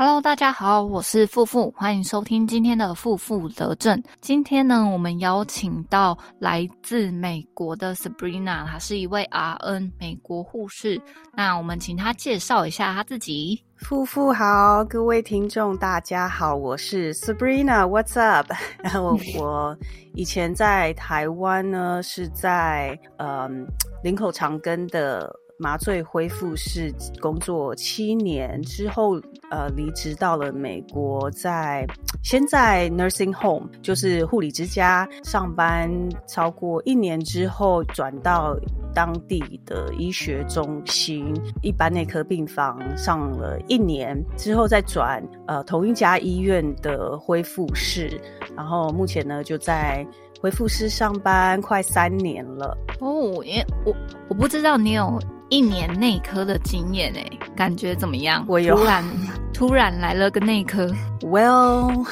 Hello，大家好，我是富富，欢迎收听今天的富富德正。今天呢，我们邀请到来自美国的 Sabrina，她是一位 RN 美国护士。那我们请她介绍一下她自己。富富好，各位听众大家好，我是 Sabrina，What's up？然后我以前在台湾呢，是在嗯林口长庚的。麻醉恢复室工作七年之后，呃，离职到了美国，在先在 nursing home，就是护理之家上班超过一年之后，转到当地的医学中心一般内科病房上了一年之后，再转呃同一家医院的恢复室，然后目前呢就在恢复室上班快三年了。哦，因为我我不知道你有。一年内科的经验哎，感觉怎么样？我有突然突然来了个内科，Well，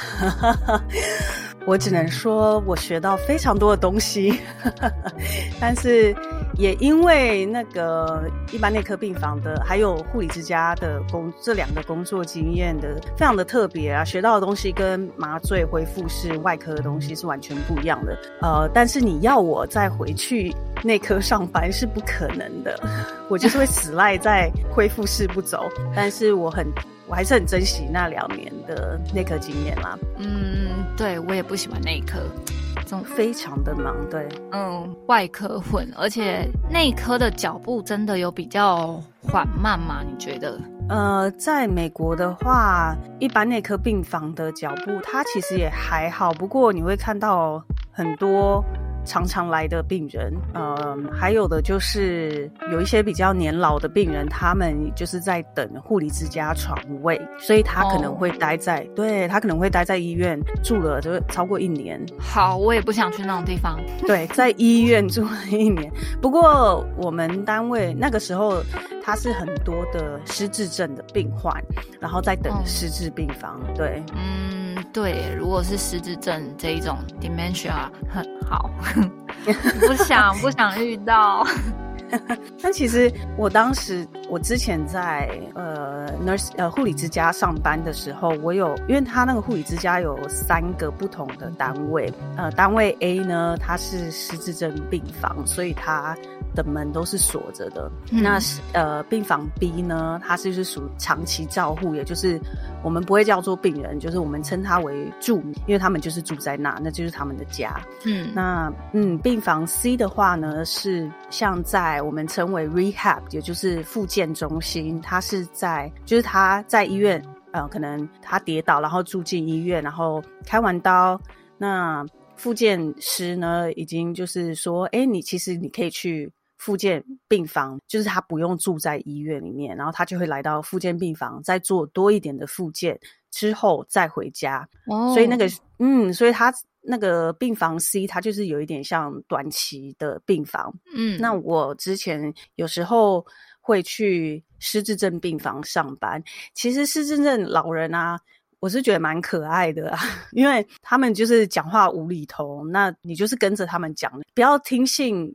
我只能说我学到非常多的东西，但是也因为那个一般内科病房的，还有护理之家的工这两个工作经验的非常的特别啊，学到的东西跟麻醉恢复室外科的东西是完全不一样的。呃，但是你要我再回去。内科上班是不可能的，我就是会死赖在恢复室不走。但是我很，我还是很珍惜那两年的内科经验啦。嗯，对我也不喜欢内科，非常的忙。对，嗯，外科混，而且内科的脚步真的有比较缓慢吗？你觉得？呃，在美国的话，一般内科病房的脚步它其实也还好，不过你会看到很多。常常来的病人，嗯，还有的就是有一些比较年老的病人，他们就是在等护理之家床位，所以他可能会待在，对他可能会待在医院住了就超过一年。好，我也不想去那种地方。对，在医院住了一年。不过我们单位那个时候，他是很多的失智症的病患，然后在等失智病房。对，嗯。对，如果是失智症这一种 dementia 很好，不想不想遇到。但其实我当时，我之前在呃 nurse 呃护理之家上班的时候，我有因为他那个护理之家有三个不同的单位，呃，单位 A 呢，它是失智症病房，所以它的门都是锁着的。那是呃病房 B 呢，它是是属长期照护，也就是我们不会叫做病人，就是我们称它为住，因为他们就是住在那，那就是他们的家。嗯，那嗯病房 C 的话呢，是像在我们称为 rehab，也就是复健中心。他是在，就是他在医院，呃，可能他跌倒，然后住进医院，然后开完刀。那复健师呢，已经就是说，哎，你其实你可以去复健病房，就是他不用住在医院里面，然后他就会来到复健病房，再做多一点的复健之后再回家。哦，所以那个，嗯，所以他。那个病房 C，它就是有一点像短期的病房。嗯，那我之前有时候会去失智症病房上班。其实失智症老人啊，我是觉得蛮可爱的，啊，因为他们就是讲话无厘头，那你就是跟着他们讲，不要听信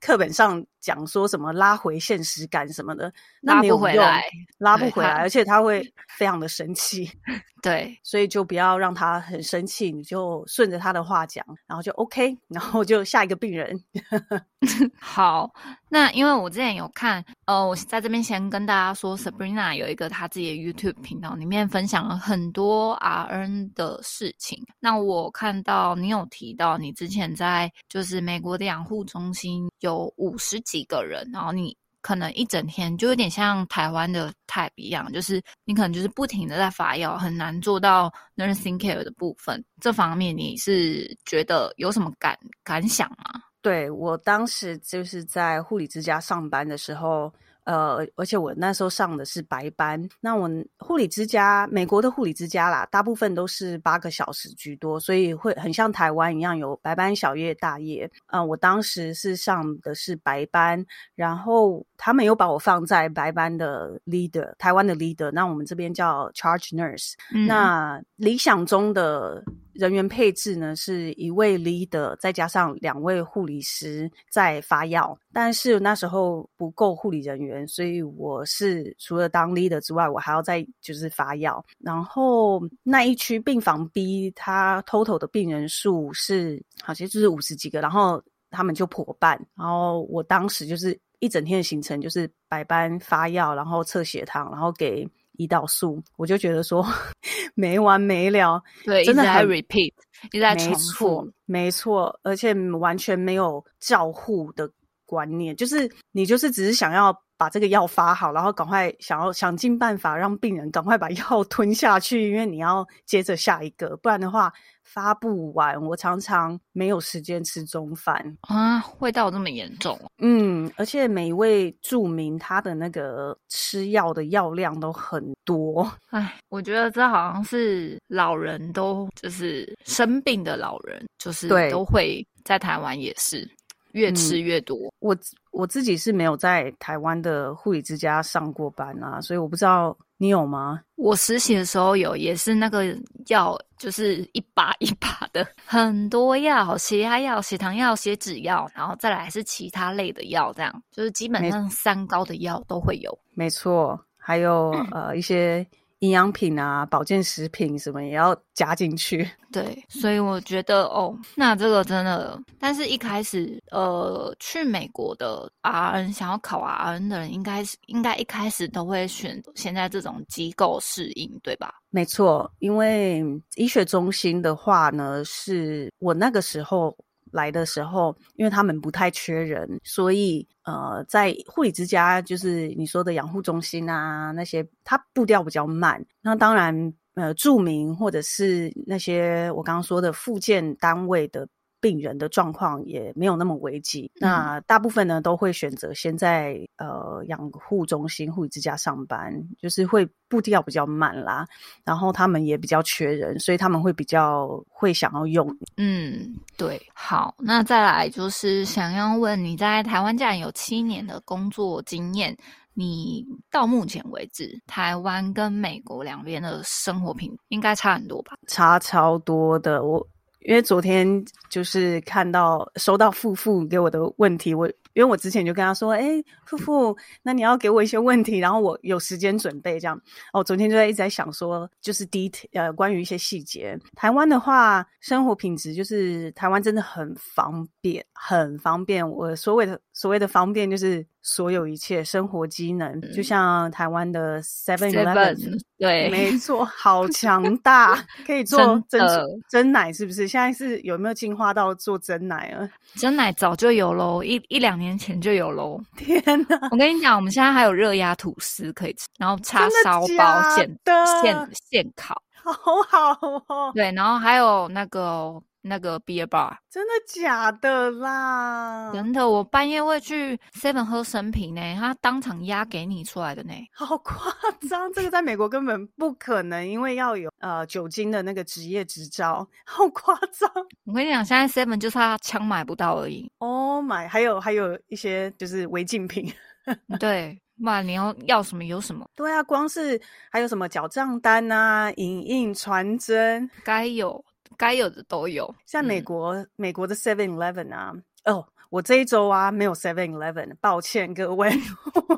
课本上讲说什么拉回现实感什么的，拉不回来，拉不回来，而且他会非常的生气。对，所以就不要让他很生气，你就顺着他的话讲，然后就 OK，然后就下一个病人。好，那因为我之前有看，呃，我在这边先跟大家说，Sabrina 有一个他自己的 YouTube 频道，里面分享了很多 RN 的事情。那我看到你有提到，你之前在就是美国的养护中心有五十几一个人，然后你。可能一整天就有点像台湾的 type 一样，就是你可能就是不停的在发药，很难做到 nursing care 的部分。这方面你是觉得有什么感感想吗？对我当时就是在护理之家上班的时候。呃，而且我那时候上的是白班，那我护理之家，美国的护理之家啦，大部分都是八个小时居多，所以会很像台湾一样有白班、小夜、大夜。嗯，我当时是上的是白班，然后他们又把我放在白班的 leader，台湾的 leader，那我们这边叫 charge nurse。那理想中的人员配置呢是一位 leader 再加上两位护理师在发药，但是那时候不够护理人员，所以我是除了当 leader 之外，我还要再就是发药。然后那一区病房 B，它 total 的病人数是好像就是五十几个，然后他们就破半，然后我当时就是一整天的行程就是白班发药，然后测血糖，然后给。胰岛素，我就觉得说 没完没了，对，真的还很 repeat，一直在重复，，没错，而且完全没有照护的观念，就是你就是只是想要把这个药发好，然后赶快想要想尽办法让病人赶快把药 吞下去，因为你要接着下一个，不然的话发不完。我常常没有时间吃中饭，啊，味道这么严重哦，嗯，而且每一位著名他的那个吃药的药量都很多，哎，我觉得这好像是老人都就是生病的老人，就是对。都会在台湾也是越吃越多。我我自己是没有在台湾的护理之家上过班啊，所以我不知道你有吗？我实习的时候有，也是那个药，就是一把一把的，很多药，血压药、血糖药、血脂药，然后再来是其他类的药，这样就是基本上三高的药都会有。没错，还有呃一些营养品啊、保健食品什么也要加进去。对，所以我觉得哦，那这个真的，但是一开始呃去美国的 RN 想要考 RN 的人，应该是应该一开始都会选现在这种机构适应，对吧？没错，因为医学中心的话呢，是我那个时候来的时候，因为他们不太缺人，所以呃，在护理之家，就是你说的养护中心啊，那些它步调比较慢。那当然，呃，著名或者是那些我刚刚说的附件单位的。病人的状况也没有那么危急，那大部分呢都会选择先在呃养护中心、护理之家上班，就是会步调比较慢啦。然后他们也比较缺人，所以他们会比较会想要用。嗯，对。好，那再来就是想要问你在台湾既然有七年的工作经验，你到目前为止，台湾跟美国两边的生活品应该差很多吧？差超多的。我因为昨天就是看到收到付付给我的问题，我因为我之前就跟他说，哎，夫妇，那你要给我一些问题，然后我有时间准备这样。哦，昨天就在一直在想说，就是 detail 呃关于一些细节。台湾的话，生活品质就是台湾真的很方便，很方便。我所谓的所谓的方便，就是所有一切生活机能，就像台湾的 Seven Eleven。对，没错，好强大，可以做珍真真奶，是不是？现在是有没有进化到做真奶了？真奶早就有喽，一一两年前就有喽。天哪，我跟你讲，我们现在还有热压吐司可以吃，然后叉烧包现现现烤，好好哦，对，然后还有那个那个 beer bar，真的假的啦？真的，我半夜会去 Seven 喝生啤呢，他当场压给你出来的呢。好夸张，这个在美国根本不可能，因为要有呃酒精的那个职业执照，好夸张。我跟你讲，现在 Seven 就差枪买不到而已。Oh my，还有还有一些就是违禁品。对，不然你要要什么有什么，对啊，光是还有什么缴账单啊、影印、传真，该有该有的都有。像美嗯国、美国的 Seven Eleven 啊，哦，我这一周啊没有 Seven Eleven，抱歉各位，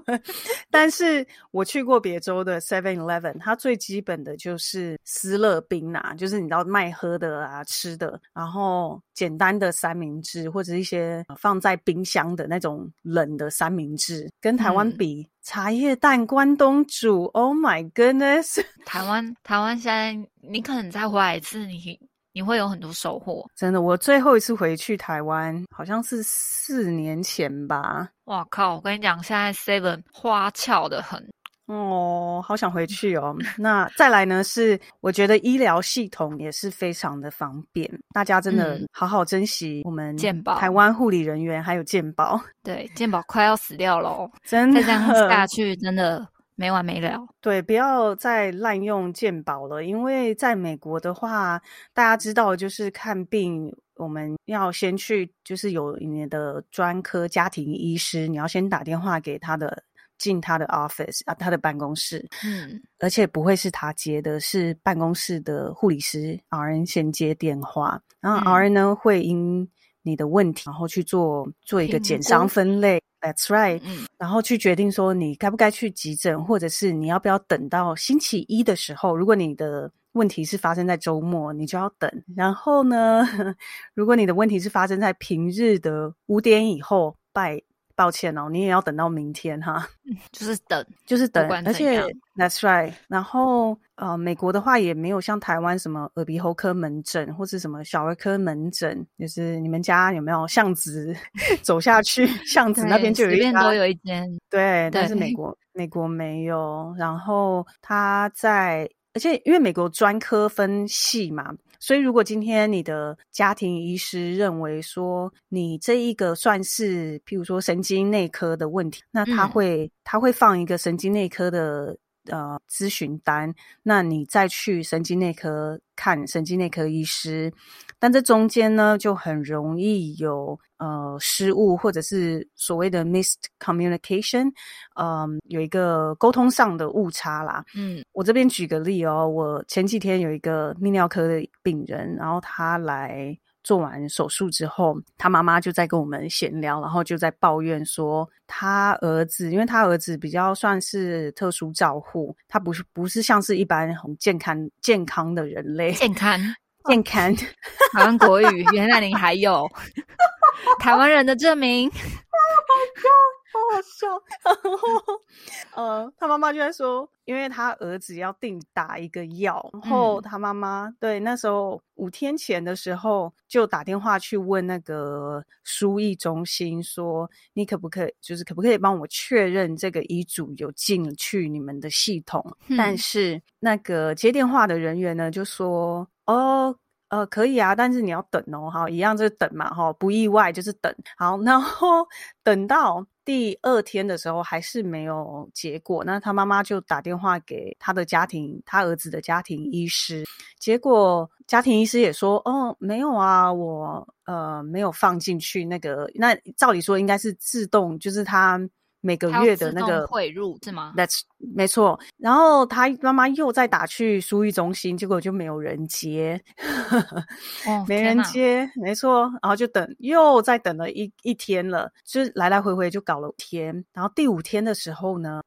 但是我去过别州的 Seven Eleven，它最基本的就是斯乐冰啊，就是你知道卖喝的啊、吃的，然后简单的三明治或者一些放在冰箱的那种冷的三明治，跟台湾嗯比。茶叶蛋关东煮，Oh my goodness！台湾台湾现在你可能再回来一次，你你会有很多收获。真的，我最后一次回去台湾好像是四年前吧。哇靠！我跟你讲，现在 Seven 花俏的很。哦，好想回去哦。那再来呢？是我觉得医疗系统也是非常的方便，大家真的嗯好好珍惜我们健保台湾护理人员还有健保，对，健保快要死掉喽，真的再这样下去真的没完没了。对，不要再滥用健保了，因为在美国的话，大家知道就是看病。我们要先去，就是有你的专科家庭医师，你要先打电话给他的进他的 office 啊，他的办公室，嗯，而且不会是他接的，是办公室的护理师 RN 先接电话，然后嗯 RN 呢会因你的问题，然后去做做一个评简章分类，That's right，嗯然后去决定说你该不该去急诊，或者是你要不要等到星期一的时候，如果你的问题是发生在周末，你就要等。然后呢，如果你的问题是发生在平日的五点以后，拜抱歉哦，你也要等到明天哈。就是等，就是等，而且 That's right。然后呃，美国的话也没有像台湾什么耳鼻喉科门诊或是什么小儿科门诊，就是你们家有没有巷子 走下去，巷子那边就有一家都有一间，对，但是美国美国没有。然后他在，而且因为美国专科分系嘛，所以如果今天你的家庭医师认为说你这一个算是，譬如说神经内科的问题，那他嗯会、他会放一个神经内科的。呃，咨询单，那你再去神经内科看神经内科医师，但这中间呢，就很容易有呃失误，或者是所谓的 missed communication，嗯、有一个沟通上的误差啦。嗯。我这边举个例哦，我前几天有一个泌尿科的病人，然后他来做完手术之后，他妈妈就在跟我们闲聊，然后就在抱怨说，他儿子，因为他儿子比较算是特殊照护，他不是不是像是一般很健康健康的人类，健康，健康。台湾国语，原来你还有 台湾人的证明，好好笑。然后，呃，他妈妈就在说，因为他儿子要定打一个药，然后嗯他妈妈对那时候五天前的时候就打电话去问那个输液中心说，你可不可以，就是可不可以帮我确认这个医嘱有进去你们的系统？但嗯是那个接电话的人员呢就说，哦。呃，可以啊，但是你要等哦，哈，一样就是等嘛，哈，不意外就是等。好，然后 等到第二天的时候还是没有结果，那他妈妈就打电话给他的家庭，他儿子的家庭医师，结果家庭医师也说，哦，没有啊，我呃没有放进去那个，那照理说应该是自动，就是他每个月的那个汇入是吗？That's 没错，然后他妈妈又再打去输液中心，结果就没有人接，哦，没人，接，没错，然后就等，又再等了一一天了，就是来来回回就搞了五天，然后第五天的时候呢，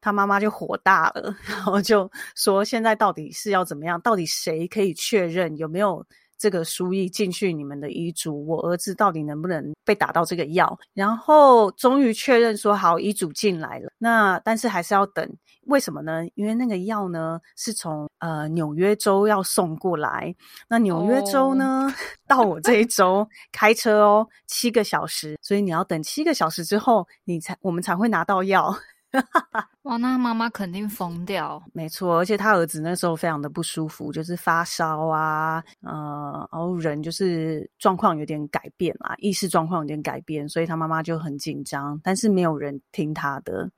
他妈妈就火大了，然后就说现在到底是要怎么样？到底谁可以确认有没有？这个输液进去你们的遗嘱，我儿子到底能不能被打到这个药？然后终于确认说好，遗嘱进来了。那但是还是要等，为什么呢？因为那个药呢是从呃纽约州要送过来，那纽约州呢、到我这一周开车哦七个小时，所以你要等七个小时之后，你才我们才会拿到药。哇，那妈妈肯定疯掉。没错，而且他儿子那时候非常的不舒服，就是发烧啊，呃，然后人就是状况有点改变啦，意识状况有点改变，所以他妈妈就很紧张，但是没有人听他的。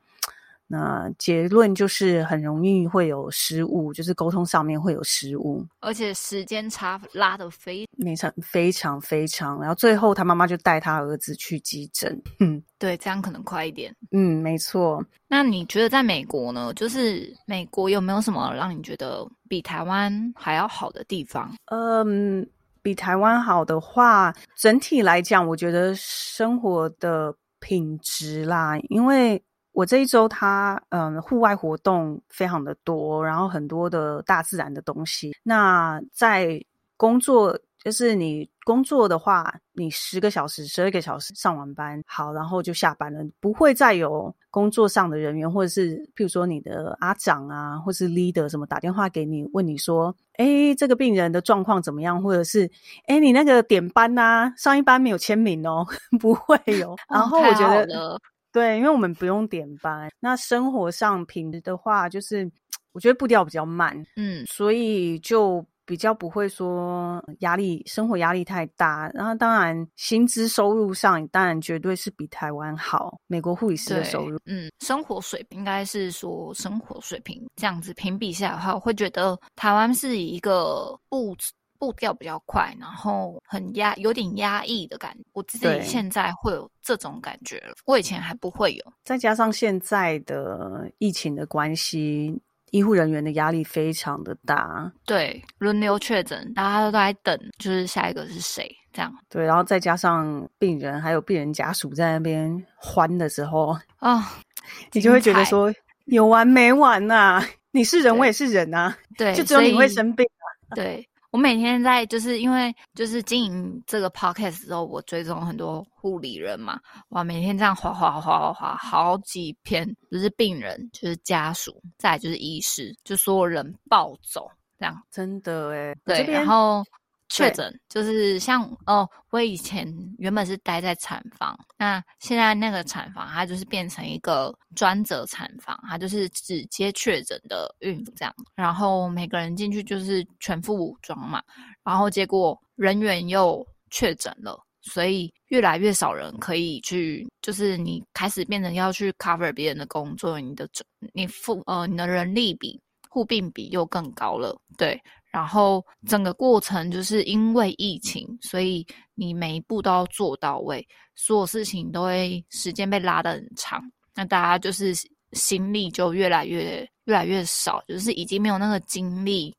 那结论就是很容易会有失误，就是沟通上面会有失误，而且时间差拉的非非常非常非常。然后最后他妈妈就带他儿子去急诊。嗯对，这样可能快一点。嗯，没错。那你觉得在美国呢？就是美国有没有什么让你觉得比台湾还要好的地方？嗯，比台湾好的话，整体来讲，我觉得生活的品质啦，因为我这一周它嗯户外活动非常的多，然后很多的大自然的东西。那在工作，就是你工作的话，你十个小时、十二个小时上完班，好，然后就下班了，不会再有工作上的人员，或者是譬如说你的阿长啊，或是 leader 什么打电话给你，问你说，哎，这个病人的状况怎么样，或者是，哎，你那个点班呐、上一班没有签名哦，不会有。然后我觉得，对，因为我们不用点班。那生活上品质的话，就是我觉得步调比较慢，嗯，所以就比较不会说压力，生活压力太大。然后当然薪资收入上，当然绝对是比台湾好。美国护理师的收入，嗯，生活水平应该是说生活水平这样子评比下来的话，我会觉得台湾是以一个不步调比较快，然后很压，有点压抑的感觉。我自己现在会有这种感觉了，我以前还不会有。再加上现在的疫情的关系，医护人员的压力非常的大。对，轮流确诊，大家都在等，就是下一个是谁这样对，然后再加上病人还有病人家属在那边欢的时候，啊、你就会觉得说有完没完呐、你是人，我也是人呐、对，就只有你会生病。对我每天在就是因为就是经营这个 podcast 之后，我追踪很多护理人嘛，哇，每天这样划划划划划好几篇，就是病人，就是家属，再来就是医师，就所有人暴走这样。真的哎，对然后确对诊就是像哦，我以前原本是待在产房，那现在那个产房它就是变成一个专责产房，它就是只接确诊的孕妇这样，然后每个人进去就是全副武装嘛，然后结果人员又确诊了。所以越来越少人可以去，就是你开始变成要去 cover 别人的工作，你的你负呃你的人力比护病比又更高了，对，然后整个过程就是因为疫情，所以你每一步都要做到位，所有事情都会时间被拉得很长。那大家就是心力就越来越越来越少，就是已经没有那个精力，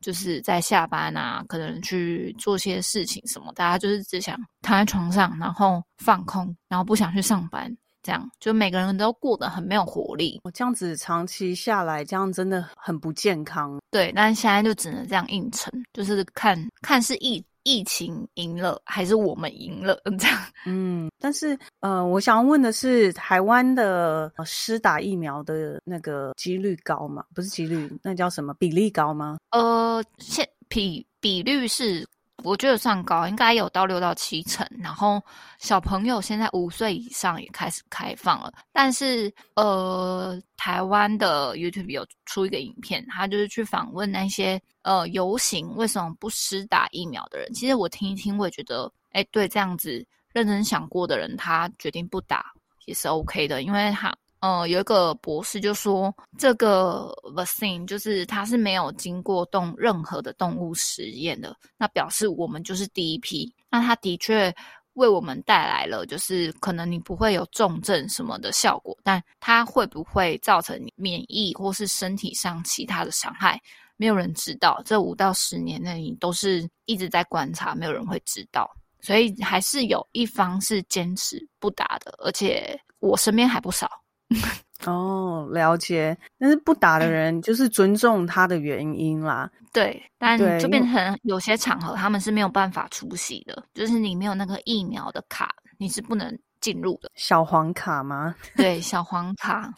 就是在下班啊，可能去做些事情什么，大家就是只想躺在床上，然后放空，然后不想去上班，这样就每个人都过得很没有活力。我这样子长期下来，这样真的很不健康。对，但是现在就只能这样硬撑，就是看看是疫疫情赢了，还是我们赢了 这样。嗯，但是呃，我想要问的是，台湾的呃施打疫苗的那个几率高吗？不是几率，那叫什么比例高吗？呃，现比比率是我觉得算高，应该有到六到七成。然后小朋友现在五岁以上也开始开放了，但是呃，台湾的 YouTube 有出一个影片，他就是去访问那些呃游行为什么不施打疫苗的人。其实我听一听，我也觉得，哎，对，这样子认真想过的人，他决定不打也是 OK 的，因为他呃，有一个博士就说，这个 vaccine 就是它是没有经过动任何的动物实验的，那表示我们就是第一批。那它的确为我们带来了，就是可能你不会有重症什么的效果，但它会不会造成免疫或是身体上其他的伤害，没有人知道。这五到十年内，你都是一直在观察，没有人会知道。所以还是有一方是坚持不打的，而且我身边还不少。哦，了解。但是不打的人就是尊重他的原因啦。对，但就变成有些场合他们是没有办法出席的，就是你没有那个疫苗的卡，你是不能进入的。小黄卡吗？对，小黄卡，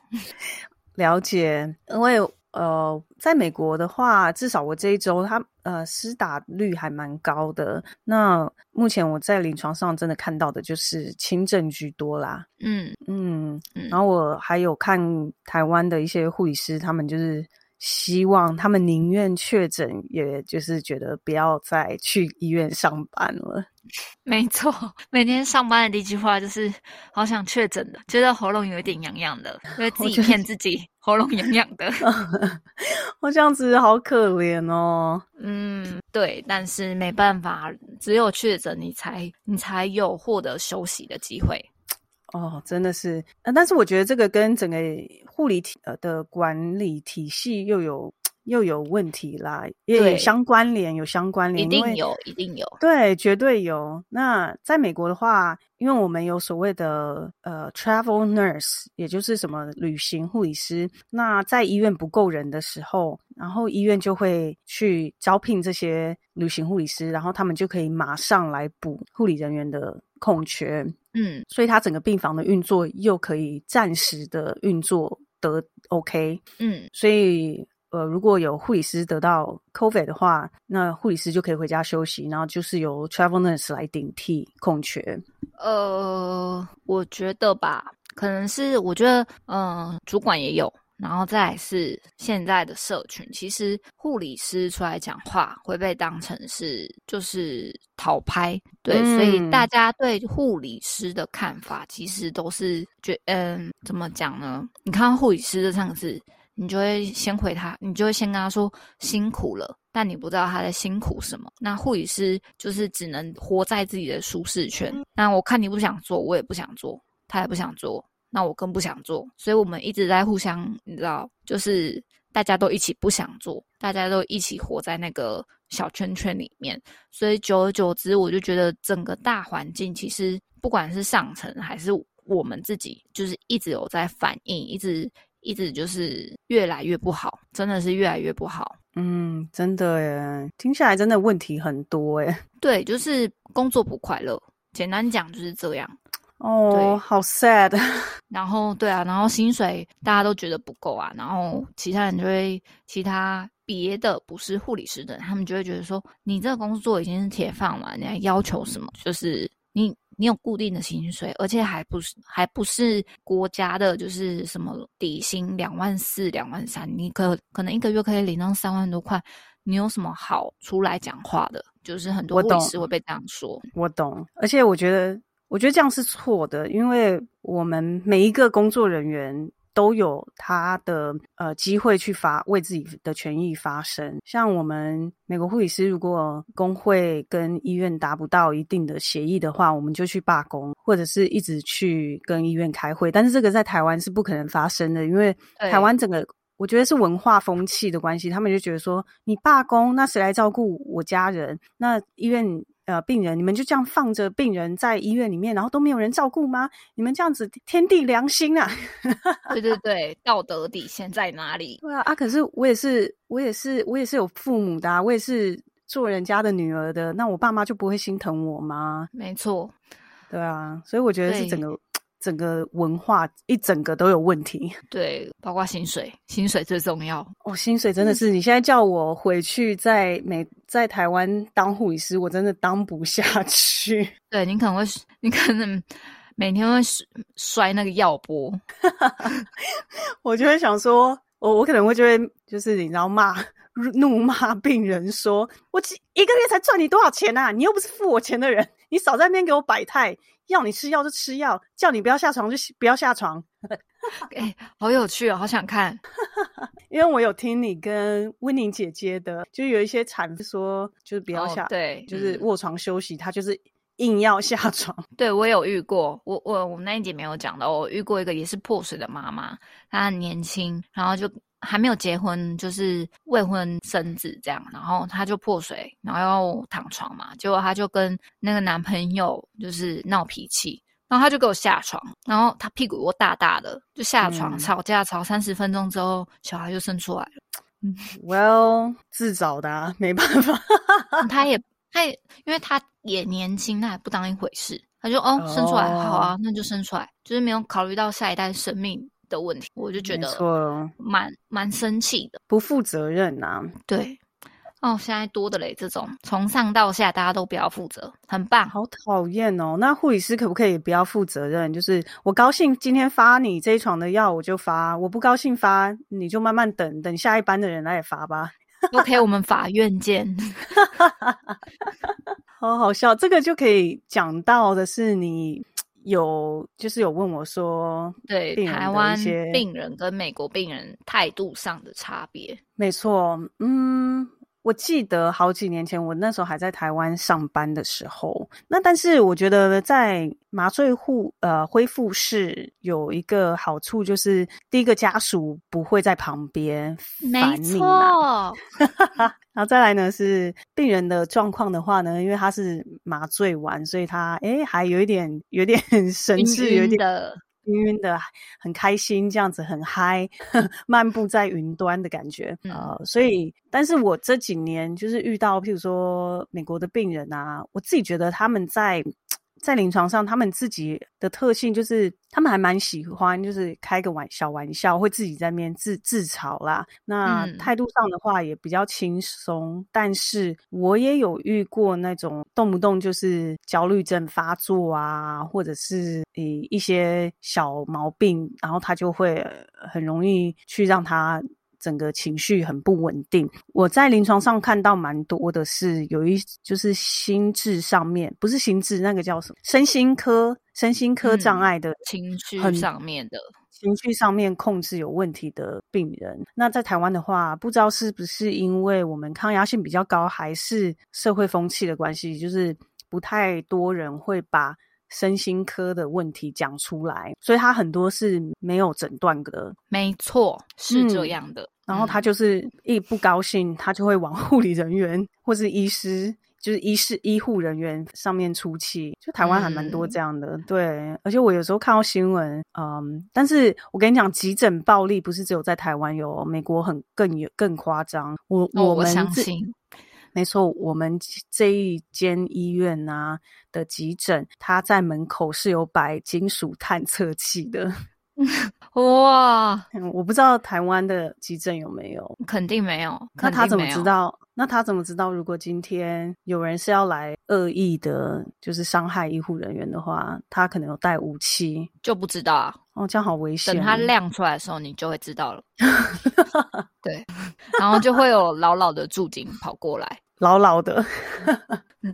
了解，因为呃，在美国的话，至少我这一周，它呃施打率还蛮高的。那目前我在临床上真的看到的就是轻症居多啦。嗯嗯，嗯然后我还有看台湾的一些护理师，他们就是希望他们宁愿确诊，也就是觉得不要再去医院上班了。没错，每天上班的第一句话就是好想确诊的，觉得喉咙有一点痒痒的，因为 自己骗自己喉咙痒痒的。我这样子好可怜哦。嗯，对，但是没办法，只有确诊你才你才有获得休息的机会。哦，真的是，呃，但是我觉得这个跟整个护理体呃的管理体系又有又有问题啦，也有相关联，有相关联，因为定有，一定有。对，绝对有。那在美国的话，因为我们有所谓的呃 travel nurse，也就是什么旅行护理师。那在医院不够人的时候，然后医院就会去招聘这些旅行护理师，然后他们就可以马上来补护理人员的空缺。嗯，所以他整个病房的运作又可以暂时的运作得 OK。嗯，所以呃，如果有护理师得到 COVID 的话，那护理师就可以回家休息，然后就是由 travel nurse 来顶替空缺。呃，我觉得吧，可能是我觉得，嗯、主管也有，然后再来是现在的社群，其实护理师出来讲话会被当成是就是讨拍，对，嗯所以大家对护理师的看法其实都是觉，嗯，怎么讲呢？你看到护理师这三个字。你就会先回他，你就会先跟他说辛苦了，但你不知道他在辛苦什么。那护理师就是只能活在自己的舒适圈。那我看你不想做，我也不想做，他也不想做，那我更不想做。所以我们一直在互相，你知道，就是大家都一起不想做，大家都一起活在那个小圈圈里面。所以久而久之，我就觉得整个大环境其实不管是上层还是。我们自己就是一直有在反应，一直一直就是越来越不好，真的是越来越不好。嗯，真的耶，听下来真的问题很多哎。对，就是工作不快乐，简单讲就是这样。哦，好 sad。然后对啊，然后薪水大家都觉得不够啊，然后其他人就会其他别的不是护理师的，他们就会觉得说，你这个工作已经是铁饭碗，你还要求什么？就是你。你有固定的薪水，而且还不是还不是国家的，就是什么底薪两万四、两万三，你可可能一个月可以领到三万多块，你有什么好出来讲话的？就是很多律师会被这样说。我懂，而且我觉得，我觉得这样是错的，因为我们每一个工作人员。都有他的呃机会去发为自己的权益发声。像我们美国护理师，如果工会跟医院达不到一定的协议的话，我们就去罢工，或者是一直去跟医院开会。但是这个在台湾是不可能发生的，因为台湾整个我觉得是文化风气的关系，他们就觉得说你罢工，那谁来照顾我家人？那医院。呃，病人，你们就这样放着病人在医院里面，然后都没有人照顾吗？你们这样子天地良心啊！对对对，道德底线在哪里？对啊啊！可是我也是，我也是，我也是有父母的，我也是做人家的女儿的，那我爸妈就不会心疼我吗？没错，对啊，所以我觉得是整个。整个文化一整个都有问题，对，包括薪水，薪水最重要哦。薪水真的是，你现在叫我回去在美在台湾当护理师，我真的当不下去。对你可能会，你可能每天会摔那个药钵，我就会想说，我我可能会就会就是你知道骂怒骂病人，说我一个月才赚你多少钱啊？你又不是付我钱的人，你少在那边给我摆态。要你吃药就吃药，叫你不要下床就不要下床。哎，好有趣哦，好想看。因为我有听你跟温宁姐姐的，就有一些产妇说，就是不要下，对，就是卧床休息，她就是硬要下床。对我有遇过，我我我们那一节没有讲到，我遇过一个也是破水的妈妈，她很年轻，然后就。还没有结婚，就是未婚生子这样，然后她就破水，然后要躺床嘛，结果她就跟那个男朋友就是闹脾气，然后她就给我下床，然后她屁股又大大的，就下床吵架吵三十分钟之后，小孩就生出来了。嗯，Well，自找的，没办法。他也他也因为他也年轻，他也不当一回事，他就哦生出来好啊，那就生出来，就是没有考虑到下一代生命。的问题，我就觉得蛮蛮生气的，不负责任呐。对，哦，现在多的嘞，这种从上到下大家都不要负责，很棒，好讨厌哦。那护理师可不可以不要负责任？就是我高兴今天发你这一床的药，我就发；我不高兴发，你就慢慢等等下一班的人来发吧。OK，我们法院见。好好笑，这个就可以讲到的是你。有，就是有问我说，对台湾病人跟美国病人态度上的差别，没错，嗯。我记得好几年前，我那时候还在台湾上班的时候，那但是我觉得在麻醉护呃恢复室有一个好处，就是第一个家属不会在旁边烦你嘛，然后再来呢是病人的状况的话呢，因为他是麻醉完，所以他哎还有一点有点 神志有点的。晕晕的，很开心，这样子很嗨，漫步在云端的感觉啊！所以，但是我这几年就是遇到，譬如说美国的病人啊，我自己觉得他们在。在临床上，他们自己的特性就是，他们还蛮喜欢，就是开个玩小玩笑，会自己在面自自嘲啦。那态度上的话也比较轻松，但是我也有遇过那种动不动就是焦虑症发作啊，或者是诶一些小毛病，然后他就会很容易去让他。整个情绪很不稳定。我在临床上看到蛮多的是有一就是心智上面，不是心智，那个叫什么？身心科，身心科障碍的情绪上面的。情绪上面控制有问题的病人，那在台湾的话，不知道是不是因为我们抗压性比较高，还是社会风气的关系，就是不太多人会把身心科的问题讲出来，所以他很多是没有诊断的。没错，是这样的。然后他就是一不高兴，他就会往 护理人员或是医师。就是医师、医护人员上面出气，就台湾还蛮多这样的。对，而且我有时候看到新闻，嗯，但是我跟你讲，急诊暴力不是只有在台湾有，美国很更有更夸张。我我们相信，没错，我们这一间医院啊的急诊，它在门口是有摆金属探测器的。哇，我不知道台湾的急诊有没有，肯定没有。那他怎么知道？那他怎么知道，如果今天有人是要来恶意的，就是伤害医护人员的话，他可能有带武器，就不知道啊。哦，这样好危险。等他亮出来的时候，你就会知道了。对，然后就会有老老的驻警跑过来，老老的。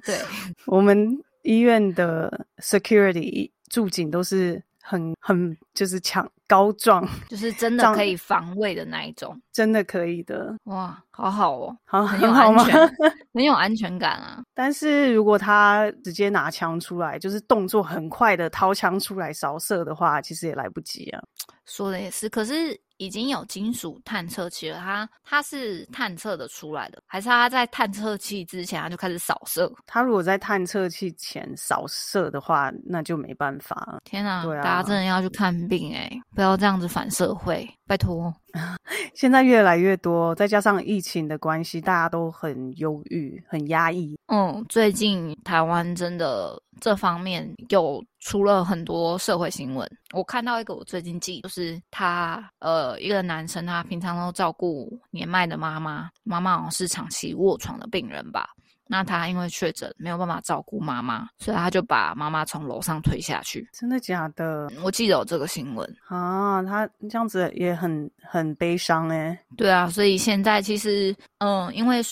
对，我们医院的 security 驻警都是。很很就是强高壮，就是真的可以防卫的那一种，真的可以的。哇，好好哦，好很有安全，很有安全感啊。但是如果他直接拿枪出来，就是动作很快的掏枪出来扫射的话，其实也来不及啊。说的也是，可是。已经有金属探测器了，它它是探测的出来的，还是它在探测器之前它就开始扫射？它如果在探测器前扫射的话，那就没办法了。天啊，对啊，大家真的要去看病哎，不要这样子反社会，拜托。现在越来越多，再加上疫情的关系，大家都很忧郁、很压抑。嗯，最近台湾真的这方面有出了很多社会新闻。我看到一个，我最近记，就是他呃，一个男生，他平常都照顾年迈的妈妈，妈妈好像是长期卧床的病人吧。那他因为确诊没有办法照顾妈妈，所以他就把妈妈从楼上推下去。真的假的？我记得有这个新闻啊。他这样子也很很悲伤哎。对啊，所以现在其实嗯，因为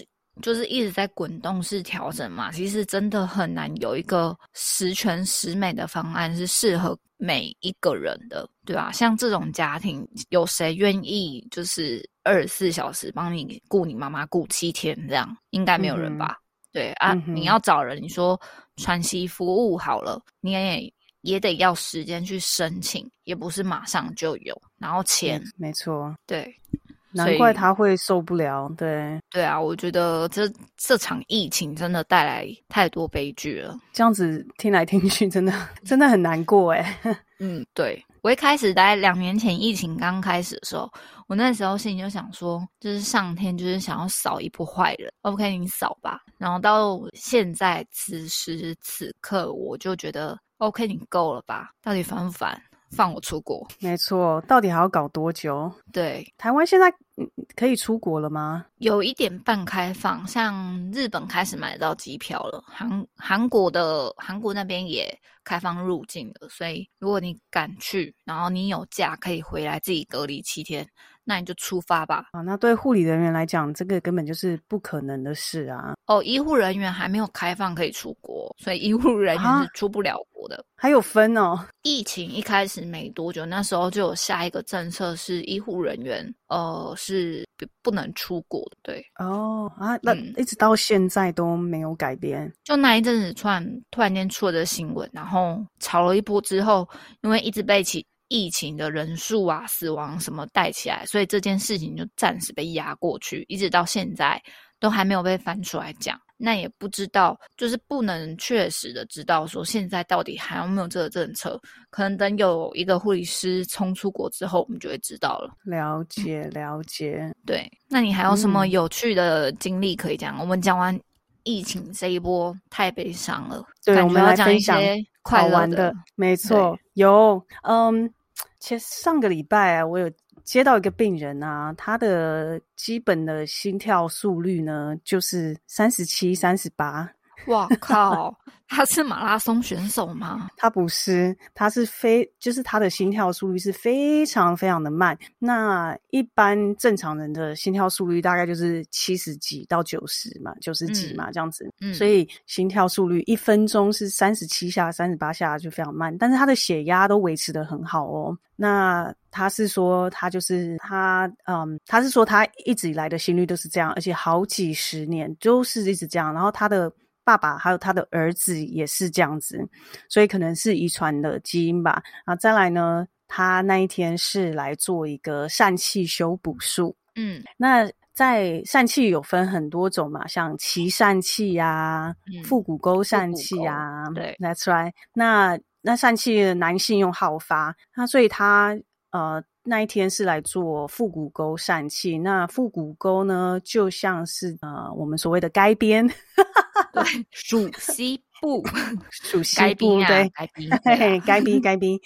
就是一直在滚动式调整嘛，其实真的很难有一个十全十美的方案是适合每一个人的，对吧？像这种家庭，有谁愿意就是二十四小时帮你顾你妈妈顾七天这样？应该没有人吧？对啊，你要找人，你说传习服务好了，你也也得要时间去申请，也不是马上就有，然后钱，没错，对，难怪他会受不了，对，对啊，我觉得这这场疫情真的带来太多悲剧了，这样子听来听去，真的 真的很难过哎，嗯，对。我一开始在两年前疫情刚开始的时候，我那时候心里就想说，就是上天就是想要扫一波坏人，OK，你扫吧。然后到现在此时此刻，我就觉得 OK，你够了吧？到底烦不烦？放我出国？没错，到底还要搞多久？对，台湾现在可以出国了吗？有一点半开放，像日本开始买到机票了，韩韩国的韩国那边也开放入境了，所以如果你敢去，然后你有假可以回来自己隔离七天。那你就出发吧。啊，那对护理人员来讲，这个根本就是不可能的事啊。哦，医护人员还没有开放可以出国，所以医护人员是出不了国的。还有分哦。疫情一开始没多久，那时候就有下一个政策是医护人员，呃，是不不能出国的。对。哦啊，那一直到现在都没有改变。就那一阵子突然突然间出了这新闻，然后炒了一波之后，因为一直被起。疫情的人数啊，死亡什么带起来，所以这件事情就暂时被压过去，一直到现在都还没有被翻出来讲。那也不知道，就是不能确实的知道说现在到底还有没有这个政策。可能等有一个护理师冲出国之后，我们就会知道了。了解，了解。对，那你还有什么有趣的经历可以讲？我们讲完疫情这一波太悲伤了，对，我们要讲一些快乐的。没错，有，嗯。其实上个礼拜啊，我有接到一个病人啊，他的基本的心跳速率呢就是三十七、三十八。哇靠！他是马拉松选手吗？他不是，他是非就是他的心跳速率是非常非常的慢。那一般正常人的心跳速率大概就是七十几到九十嘛，九十几嘛这样子。嗯，所以心跳速率一分钟是三十七下、三十八下就非常慢。但是他的血压都维持的很好哦。那他是说他就是他，嗯，他是说他一直以来的心率都是这样，而且好几十年都是一直这样。然后他的。爸爸还有他的儿子也是这样子，所以可能是遗传的基因吧。啊，再来呢，他那一天是来做一个疝气修补术。嗯，那在疝气有分很多种嘛，像脐疝气呀、腹股沟疝气呀。对，That's right。那那疝气男性用好发，那所以他呃那一天是来做腹股沟疝气。那腹股沟呢，就像是呃我们所谓的该边。对，属西部，属西部，对，该逼，该逼，该逼，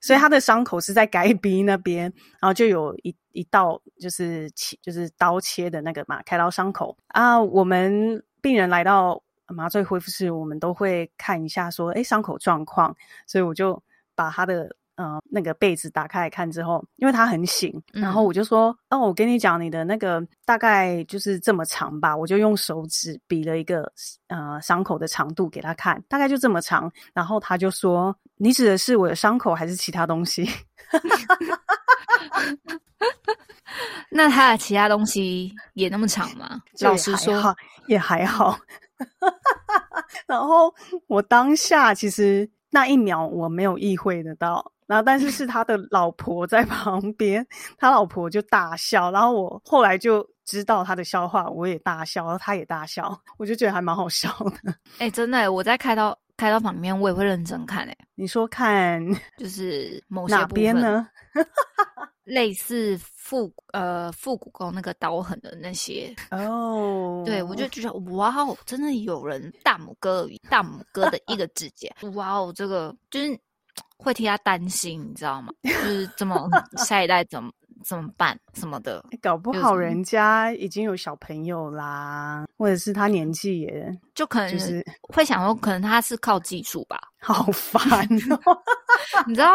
所以他的伤口是在该逼那边，然后就有一一道就是切，就是刀切的那个嘛，开刀伤口啊。我们病人来到麻醉恢复室，我们都会看一下，说，哎，伤口状况，所以我就把他的。嗯，那个被子打开来看之后，因为他很醒，然后我就说：“哦，我跟你讲，你的那个大概就是这么长吧。”我就用手指比了一个呃伤口的长度给他看，大概就这么长。然后他就说：“你指的是我的伤口还是其他东西？” 那他的其他东西也那么长吗？老实说，也还好。然后我当下其实那一秒我没有意会得到。然后，但是是他的老婆在旁边，他老婆就大笑。然后我后来就知道他的笑话，我也大笑，然后他也大笑，我就觉得还蛮好笑的。哎，真的，我在开刀开刀房里面，我也会认真看。哎，你说看就是某些哪边呢？类似复呃腹股沟那个刀痕的那些哦。对，我就觉得哇哦，真的有人大拇哥大拇哥的一个指甲，哇哦，这个就是。会替他担心，你知道吗？就是怎么 下一代怎么怎么办什么的，搞不好人家已经有小朋友啦，或者是他年纪也就可能就是会想说，可能他是靠技术吧。好烦哦！你知道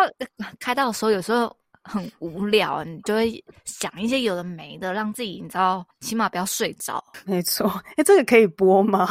开刀的时候有时候很无聊，你就会想一些有的没的，让自己你知道起码不要睡着。没错，哎，这个可以播吗？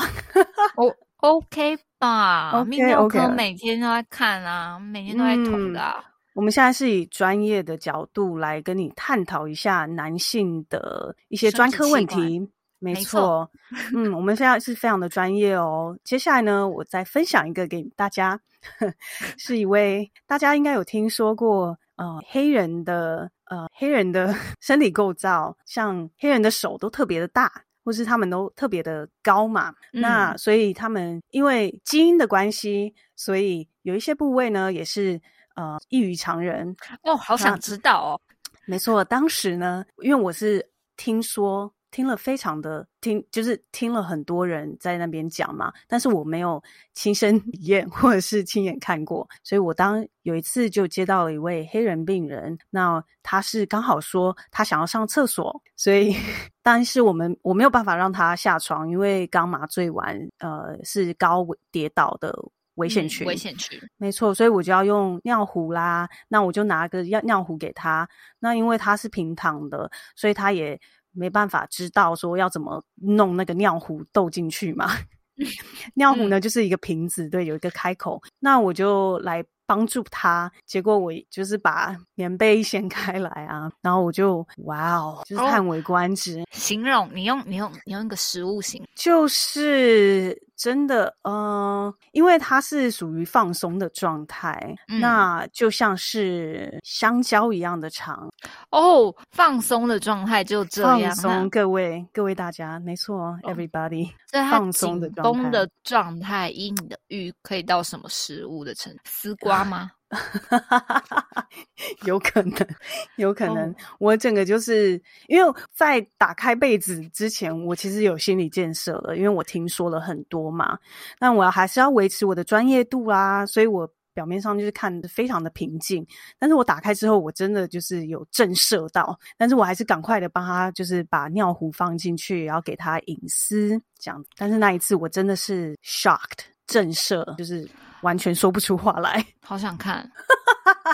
我 OK。啊，泌尿科每天都在看啊，每天都在捅的。我们现在是以专业的角度来跟你探讨一下男性的一些专科问题。没错，嗯，我们现在是非常的专业哦。接下来呢，我再分享一个给大家，是一位大家应该有听说过，呃，黑人的呃黑人的 生理构造，像黑人的手都特别的大。或是他们都特别的高嘛，那所以他们因为基因的关系，所以有一些部位呢也是呃异于常人哦。好想知道哦。没错，当时呢，因为我是听说。听了非常的听，就是听了很多人在那边讲嘛，但是我没有亲身体验或者是亲眼看过，所以我当有一次就接到了一位黑人病人，那他是刚好说他想要上厕所，所以但是我们我没有办法让他下床，因为刚麻醉完，呃，是高跌倒的危险区，危险区，没错，所以我就要用尿壶啦，那我就拿个尿尿壶给他，那因为他是平躺的，所以他也。没办法知道说要怎么弄那个尿壶倒进去嘛？尿壶呢就是一个瓶子，对，有一个开口。那我就来帮助他，结果我就是把棉被掀开来啊，然后我就哇哦，就是叹为观止。形容你用你用你用一个食物形，就是。真的，嗯，因为它是属于放松的状态，那就像是香蕉一样的长哦。放松的状态就这样。放松，各位各位大家，没错，everybody。放松的状态，的状态，以你的欲可以到什么食物的程度？丝瓜吗？有可能，有可能。我整个就是因为在打开被子之前，我其实有心理建设了，因为我听说了很多嘛。那我还是要维持我的专业度啦，所以我表面上就是看得非常的平静，但是我打开之后，我真的就是有震慑到，但是我还是赶快的帮他就是把尿壶放进去，然后给他隐私这样。但是那一次我真的是 shocked 震慑，就是完全说不出话来。好想看，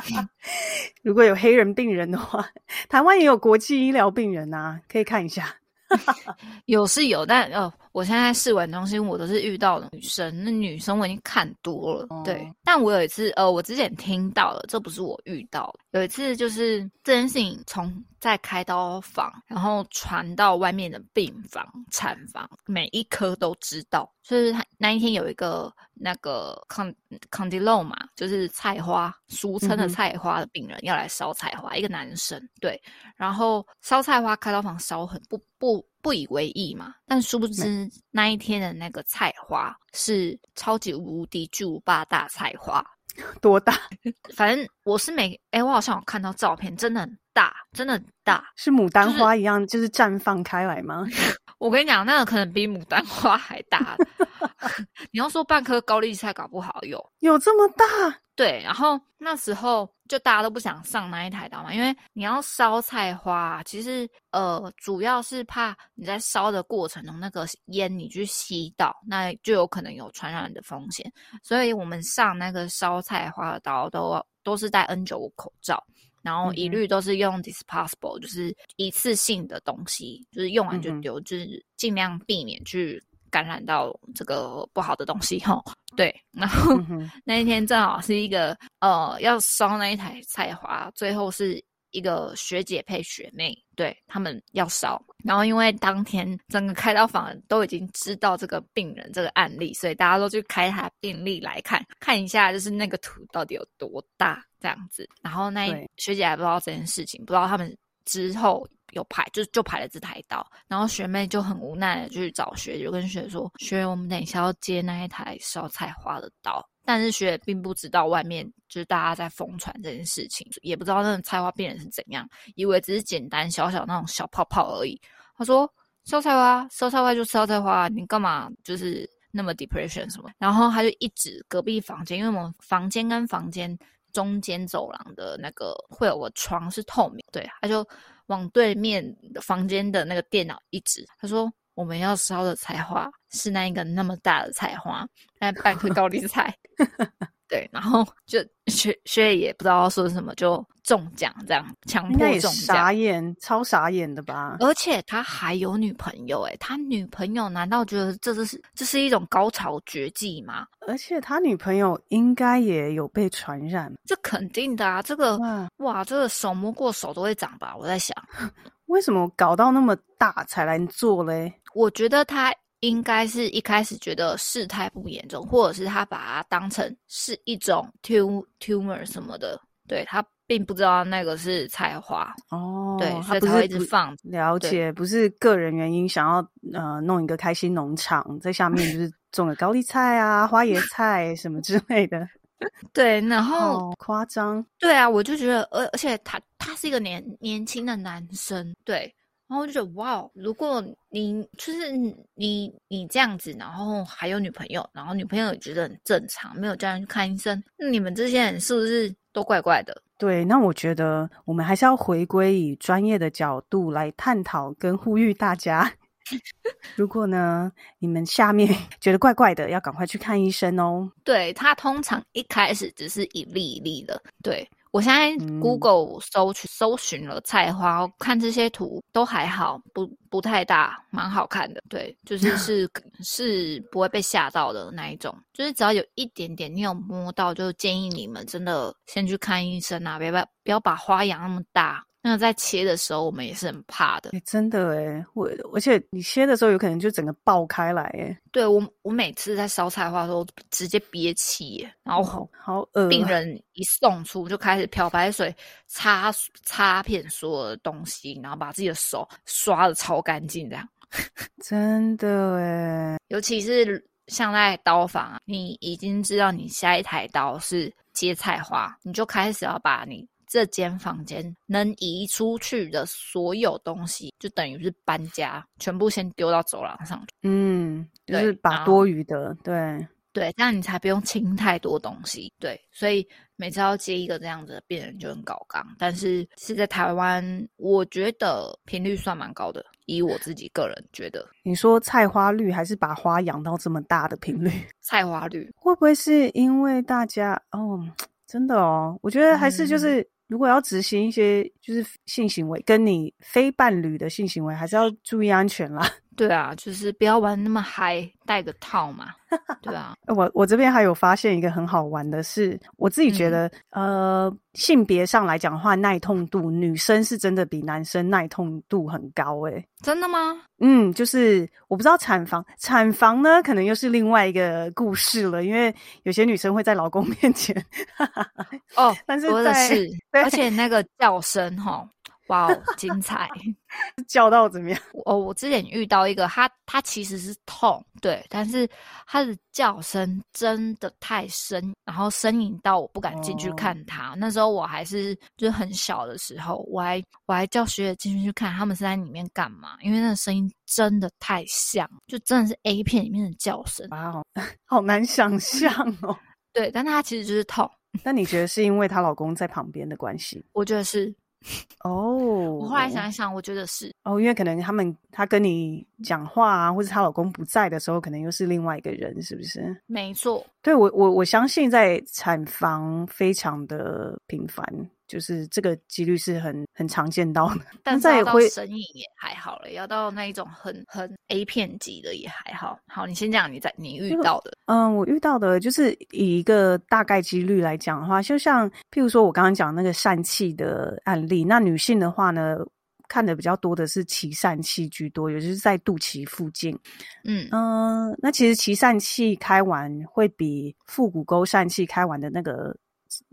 如果有黑人病人的话，台湾也有国际医疗病人啊，可以看一下。有是有，但呃，我现在试玩中心我都是遇到的女生，那女生我已经看多了，对。但我有一次，呃，我之前听到了，这不是我遇到的。有一次就是这件事情从在开刀房，然后传到外面的病房、产房，每一科都知道。就是他那一天有一个那个康康迪洛嘛，就是菜花，俗称的菜花的病人要来烧菜花，一个男生，对。然后烧菜花开刀房烧很不不。不以为意嘛，但殊不知那一天的那个菜花是超级无敌巨无霸大菜花，多大？反正我是没哎，我好像有看到照片，真的很大，真的很大，是牡丹花一样，就是绽放开来吗？我跟你讲，那个可能比牡丹花还大。你要说半颗高丽菜，搞不好有有这么大。对，然后那时候就大家都不想上那一台刀嘛，因为你要烧菜花，其实呃主要是怕你在烧的过程中那个烟你去吸到，那就有可能有传染的风险。所以我们上那个烧菜花的刀都都是戴 N 九五口罩，然后一律都是用 disposable，就是一次性的东西，就是用完就丢，就是尽量避免去。感染到这个不好的东西哈，对，然后那一天正好是一个呃要烧那一台菜花，最后是一个学姐配学妹，对他们要烧，然后因为当天整个开刀房都已经知道这个病人这个案例，所以大家都去开他病历来看看一下，就是那个图到底有多大这样子，然后那学姐还不知道这件事情，不知道他们之后。有排就就排了这台刀，然后学妹就很无奈的去找学姐，跟学姐说：“学姐，我们等一下要接那一台烧菜花的刀。”但是学并不知道外面就是大家在疯传这件事情，也不知道那个菜花病人是怎样，以为只是简单小小那种小泡泡而已。他说：“烧菜花，烧菜花就烧菜花，你干嘛就是那么 depression 什么？”然后他就一指隔壁房间，因为我们房间跟房间中间走廊的那个会有个窗是透明，对，他就。往对面房间的那个电脑一指，他说：“我们要烧的菜花是那一个那么大的菜花，那半颗高丽菜。”对，然后就薛薛也不知道说什么，就中奖这样，强迫中奖，傻眼，超傻眼的吧？而且他还有女朋友，哎，他女朋友难道觉得这是这是一种高潮绝技吗？而且他女朋友应该也有被传染，这肯定的啊！这个哇，这个手摸过手都会长吧？我在想，为什么搞到那么大才来做嘞？我觉得他。应该是一开始觉得事态不严重，或者是他把它当成是一种 tumor 什么的，对他并不知道那个是菜花哦，对，所以他会一直放。了解，不是个人原因，想要呃弄一个开心农场，在下面就是种了高丽菜啊、花椰菜什么之类的。对，然后夸张。对啊，我就觉得，而而且他他是一个年年轻的男生，对。然后我就觉得哇，如果你就是你你这样子，然后还有女朋友，然后女朋友也觉得很正常，没有叫人去看医生，那你们这些人是不是都怪怪的？对，那我觉得我们还是要回归以专业的角度来探讨跟呼吁大家。如果呢，你们下面 觉得怪怪的，要赶快去看医生哦。对他通常一开始只是一粒一粒的，对。我现在 Google 搜去搜寻了菜花，看这些图都还好，不不太大，蛮好看的。对，就是 是是不会被吓到的那一种，就是只要有一点点你有摸到，就建议你们真的先去看医生啊，别把不要把花养那么大。那在切的时候，我们也是很怕的。真的哎，我而且你切的时候，有可能就整个爆开来哎。对我，我每次在烧菜花的时候，直接憋气，然后好恶。病人一送出，就开始漂白水擦擦遍所有的东西，然后把自己的手刷的超干净，这样。真的哎，尤其是像在刀房啊，你已经知道你下一台刀是接菜花，你就开始要把你。这间房间能移出去的所有东西，就等于是搬家，全部先丢到走廊上。嗯，就是把多余的，对对，这样你才不用清太多东西。对，所以每次要接一个这样子的病人就很搞纲，但是是在台湾，我觉得频率算蛮高的。以我自己个人觉得，你说菜花率还是把花养到这么大的频率？菜花率会不会是因为大家哦，真的哦，我觉得还是就是。如果要执行一些就是性行为，跟你非伴侣的性行为，还是要注意安全啦。对啊，就是不要玩那么嗨，戴个套嘛。对啊，我我这边还有发现一个很好玩的是，我自己觉得，呃，性别上来讲的话，耐痛度，女生是真的比男生耐痛度很高诶。真的吗？嗯，就是我不知道产房，产房呢，可能又是另外一个故事了，因为有些女生会在老公面前，哦，但是在，而且那个叫声哈。哇哦，精彩！叫到怎么样？哦，我之前遇到一个，他他其实是痛，对，但是他的叫声真的太深，然后呻吟到我不敢进去看他。那时候我还是就是很小的时候，我还我还叫学姐进去去看他们是在里面干嘛，因为那个声音真的太像，就真的是 A 片里面的叫声。哇哦，好难想象哦。对，但他其实就是痛。那你觉得是因为她老公在旁边的关系？我觉得是。哦，我后来想一想，我觉得是哦，因为可能他们她跟你讲话啊，或者她老公不在的时候，可能又是另外一个人，是不是？没错，对我我我相信在产房非常的频繁。就是这个几率是很很常见到的，但再到神隐也还好了，要到那一种很很 A 片级的也还好。好，你先讲你在你遇到的。嗯，我遇到的就是以一个大概几率来讲的话，就像譬如说我刚刚讲那个疝气的案例，那女性的话呢，看的比较多的是脐疝气居多，也就是在肚脐附近。嗯嗯，那其实脐疝气开完会比腹股沟疝气开完的那个。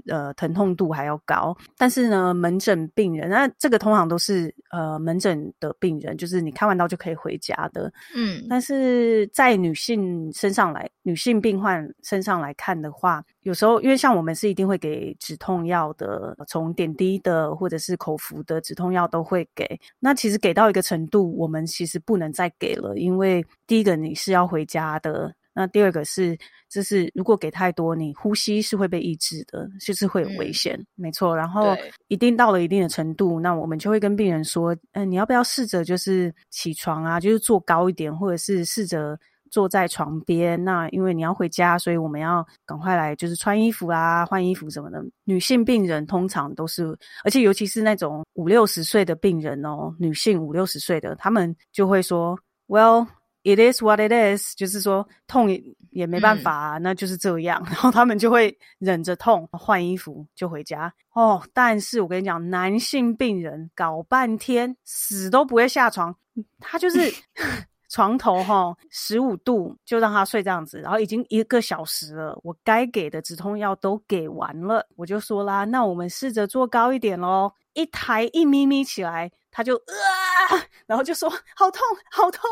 呃，疼痛度还要高，但是呢，门诊病人，那这个通常都是呃门诊的病人，就是你开完刀就可以回家的，嗯。但是在女性身上来，女性病患身上来看的话，有时候因为像我们是一定会给止痛药的，从点滴的或者是口服的止痛药都会给。那其实给到一个程度，我们其实不能再给了，因为第一个你是要回家的。那第二个是，就是如果给太多，你呼吸是会被抑制的，就是会有危险，没错。然后一定到了一定的程度，那我们就会跟病人说，嗯，你要不要试着就是起床啊，就是坐高一点，或者是试着坐在床边。那因为你要回家，所以我们要赶快来，就是穿衣服啊、换衣服什么的。女性病人通常都是，而且尤其是那种五六十岁的病人哦，女性五六十岁的，他们就会说，Well。It is what it is，就是说痛也也没办法，那就是这样。然后他们就会忍着痛换衣服就回家哦。但是我跟你讲，男性病人搞半天死都不会下床，他就是 床头哈十五度就让他睡这样子，然后已经一个小时了，我该给的止痛药都给完了，我就说啦，那我们试着坐高一点喽，一抬一咪咪起来。他就啊，然后就说好痛，好痛，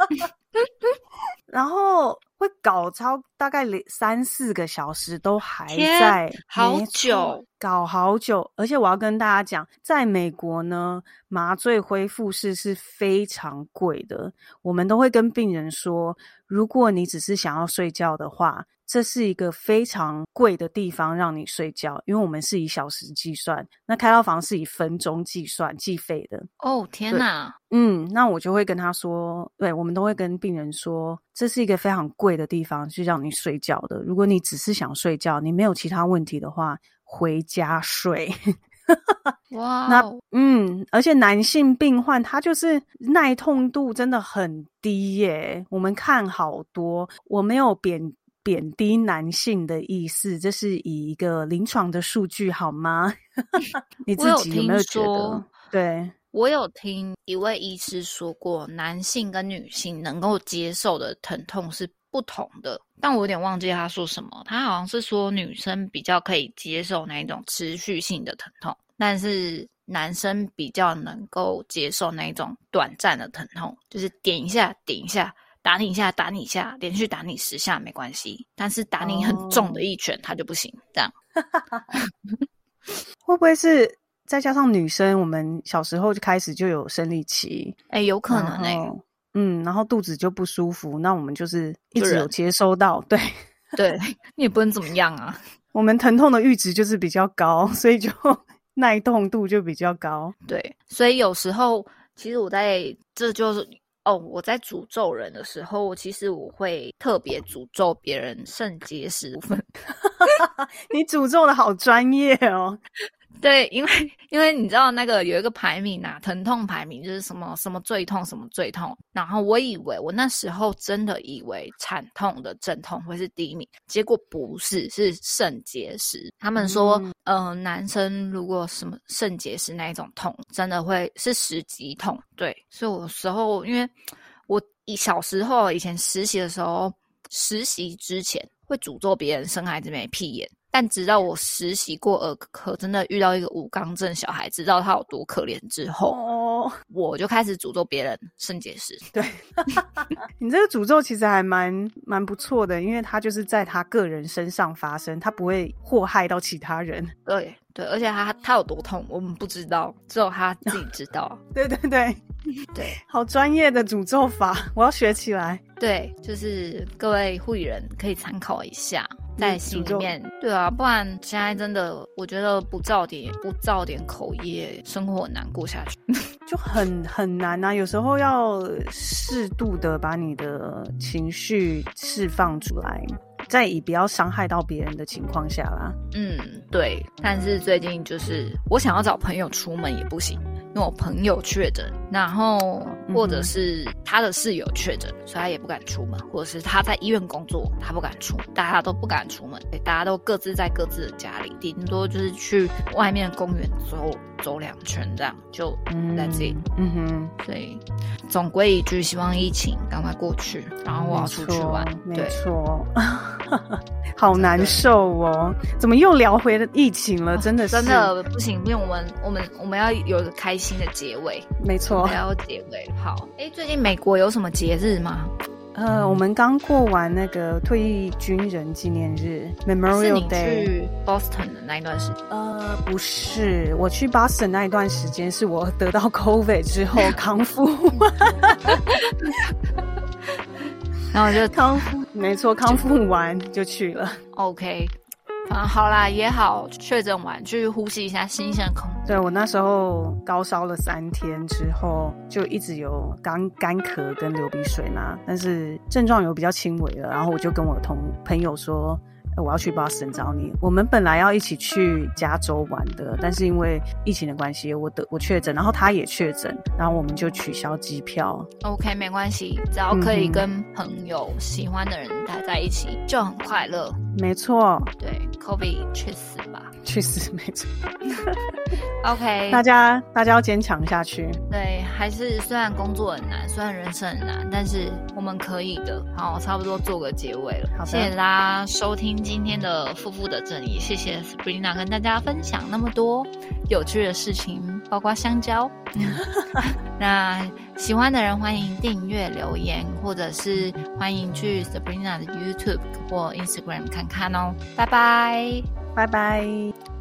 然后会搞超大概三四个小时都还在，好久，搞好久。而且我要跟大家讲，在美国呢，麻醉恢复室是非常贵的。我们都会跟病人说，如果你只是想要睡觉的话。这是一个非常贵的地方让你睡觉，因为我们是以小时计算，那开刀房是以分钟计算计费的。哦，天哪！嗯，那我就会跟他说，对我们都会跟病人说，这是一个非常贵的地方，去让你睡觉的。如果你只是想睡觉，你没有其他问题的话，回家睡。哇，那嗯，而且男性病患他就是耐痛度真的很低耶。我们看好多，我没有贬。贬低男性的意思，这是以一个临床的数据好吗？你自己有没有觉得？对我有听一位医师说过，男性跟女性能够接受的疼痛是不同的，但我有点忘记他说什么。他好像是说女生比较可以接受那一种持续性的疼痛，但是男生比较能够接受那一种短暂的疼痛，就是点一下，点一下。打你一下，打你一下，连续打你十下没关系，但是打你很重的一拳，他就不行。这样 会不会是再加上女生？我们小时候就开始就有生理期，哎，有可能哎。嗯，然后肚子就不舒服，那我们就是一直有接收到，对 对你也不能怎么样啊。我们疼痛的阈值就是比较高，所以就耐痛度就比较高。对，所以有时候其实我在这就是哦，我在诅咒人的时候，其实我会特别诅咒别人肾结石部分。你诅咒的好专业哦，对，因为因为你知道那个有一个排名啊，疼痛排名就是什么什么最痛什么最痛，然后我以为我那时候真的以为惨痛的阵痛会是第一名，结果不是，是肾结石。他们说，嗯、呃，男生如果什么肾结石那一种痛，真的会是十级痛。对，所以我有时候因为我以小时候以前实习的时候，实习之前会诅咒别人生孩子没屁眼。但直到我实习过儿科，真的遇到一个无肛症小孩，知道他有多可怜之后，哦，我就开始诅咒别人肾结石。对，你这个诅咒其实还蛮蛮不错的，因为他就是在他个人身上发生，他不会祸害到其他人。对对，而且他他有多痛，我们不知道，只有他自己知道。对对对，对 好专业的诅咒法，我要学起来。对，就是各位护理人可以参考一下。在心里面，对啊，不然现在真的，我觉得不造点不造点口业，生活很难过下去。就很很难啊，有时候要适度的把你的情绪释放出来，在以不要伤害到别人的情况下啦。嗯，对。但是最近就是我想要找朋友出门也不行，因为我朋友确诊，然后或者是他的室友确诊，所以他也不敢出门，或者是他在医院工作，他不敢出，大家都不敢出门，对大家都各自在各自的家里，顶多就是去外面公园走走两圈这样，就嗯 that's it。嗯哼，所以总归一句，希望疫情赶快过去，然后我要出去玩。没对，错，好难受哦。怎么又聊回了疫情了？真的是，哦真的不行，因为我们我们我们要有一个开心的结尾，我没错还。要结尾。好，哎，最近美国有什么节日吗？呃，我们刚过完那个退役军人纪念日 （Memorial Day）。去 Boston 的那一段时间？呃，不是，我去 Boston 那一段时间是我得到 COVID 之后康复，然后就康复，没错，康复完就去了。OK，反 正好啦，也好，确诊完去呼吸一下新鲜空气。对我那时候高烧了三天之后，就一直有干干咳跟流鼻水嘛，但是症状有比较轻微了。然后我就跟我同朋友说。呃我要去 Boston 找你。我们本来要一起去加州玩的，但是因为疫情的关系，我得我确诊，然后他也确诊，然后我们就取消机票。OK，没关系，只要可以跟朋友、喜欢的人待在一起，就很快乐。没错，对，Kobe 去死吧。去死，没错。OK，大家大家要坚强下去。对，还是虽然工作很难，虽然人生很难，但是我们可以的。好，差不多做个结尾了。谢谢大家收听今天的《夫妇的正义》，谢谢 Sabrina 跟大家分享那么多有趣的事情，包括香蕉。嗯 那喜欢的人欢迎订阅、留言，或者是欢迎去 Sabrina 的 YouTube 或 Instagram 看看哦。拜拜。拜拜。